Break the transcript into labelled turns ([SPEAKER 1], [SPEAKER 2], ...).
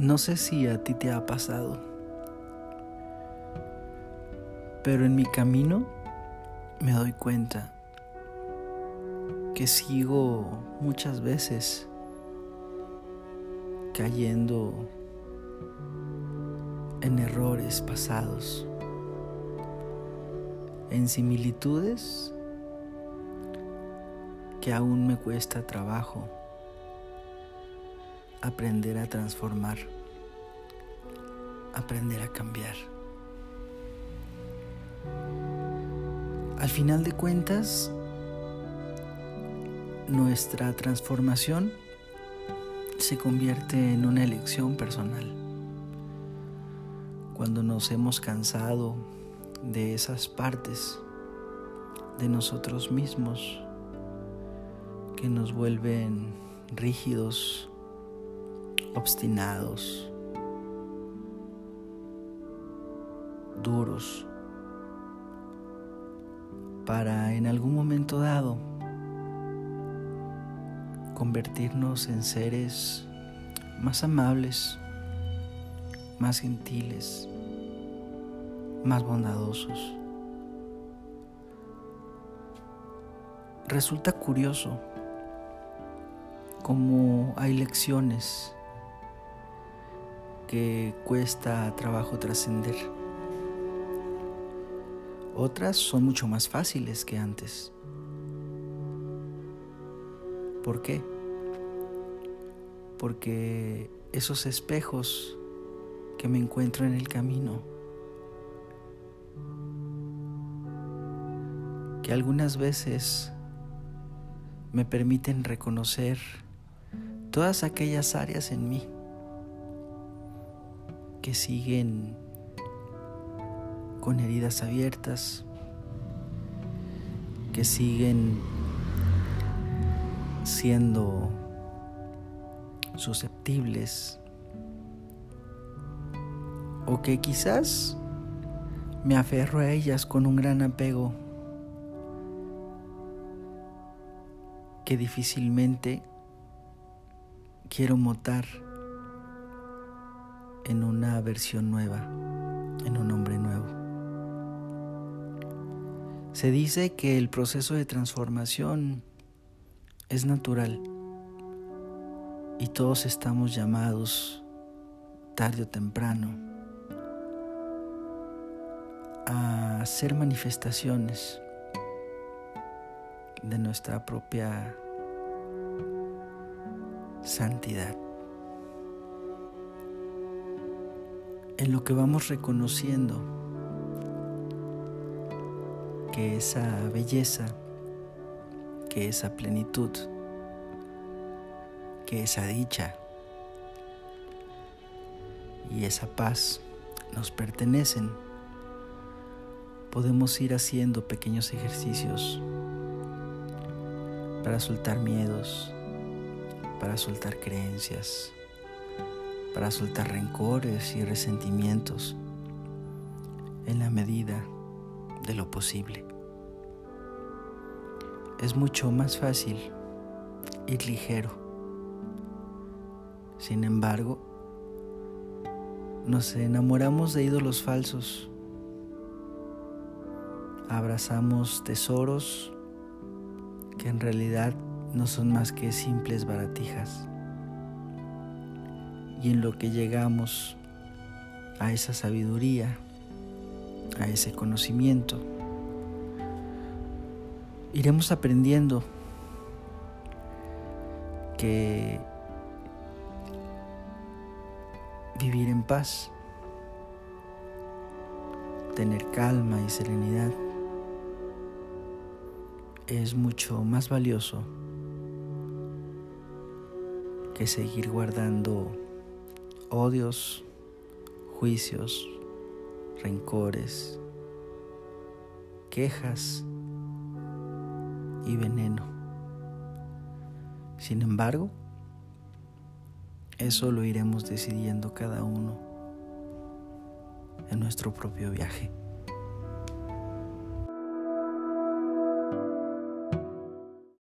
[SPEAKER 1] No sé si a ti te ha pasado, pero en mi camino me doy cuenta que sigo muchas veces cayendo en errores pasados, en similitudes que aún me cuesta trabajo aprender a transformar, aprender a cambiar. Al final de cuentas, nuestra transformación se convierte en una elección personal. Cuando nos hemos cansado de esas partes de nosotros mismos que nos vuelven rígidos, obstinados, duros, para en algún momento dado convertirnos en seres más amables, más gentiles, más bondadosos. Resulta curioso cómo hay lecciones que cuesta trabajo trascender. Otras son mucho más fáciles que antes. ¿Por qué? Porque esos espejos que me encuentro en el camino, que algunas veces me permiten reconocer todas aquellas áreas en mí que siguen con heridas abiertas, que siguen siendo susceptibles o que quizás me aferro a ellas con un gran apego que difícilmente quiero montar en una versión nueva, en un hombre nuevo. Se dice que el proceso de transformación es natural y todos estamos llamados tarde o temprano a hacer manifestaciones de nuestra propia santidad. En lo que vamos reconociendo que esa belleza que esa plenitud, que esa dicha y esa paz nos pertenecen, podemos ir haciendo pequeños ejercicios para soltar miedos, para soltar creencias, para soltar rencores y resentimientos en la medida de lo posible es mucho más fácil ir ligero. Sin embargo, nos enamoramos de ídolos falsos, abrazamos tesoros que en realidad no son más que simples baratijas. Y en lo que llegamos a esa sabiduría, a ese conocimiento, iremos aprendiendo que vivir en paz, tener calma y serenidad es mucho más valioso que seguir guardando odios, juicios, rencores, quejas y veneno. Sin embargo, eso lo iremos decidiendo cada uno en nuestro propio viaje.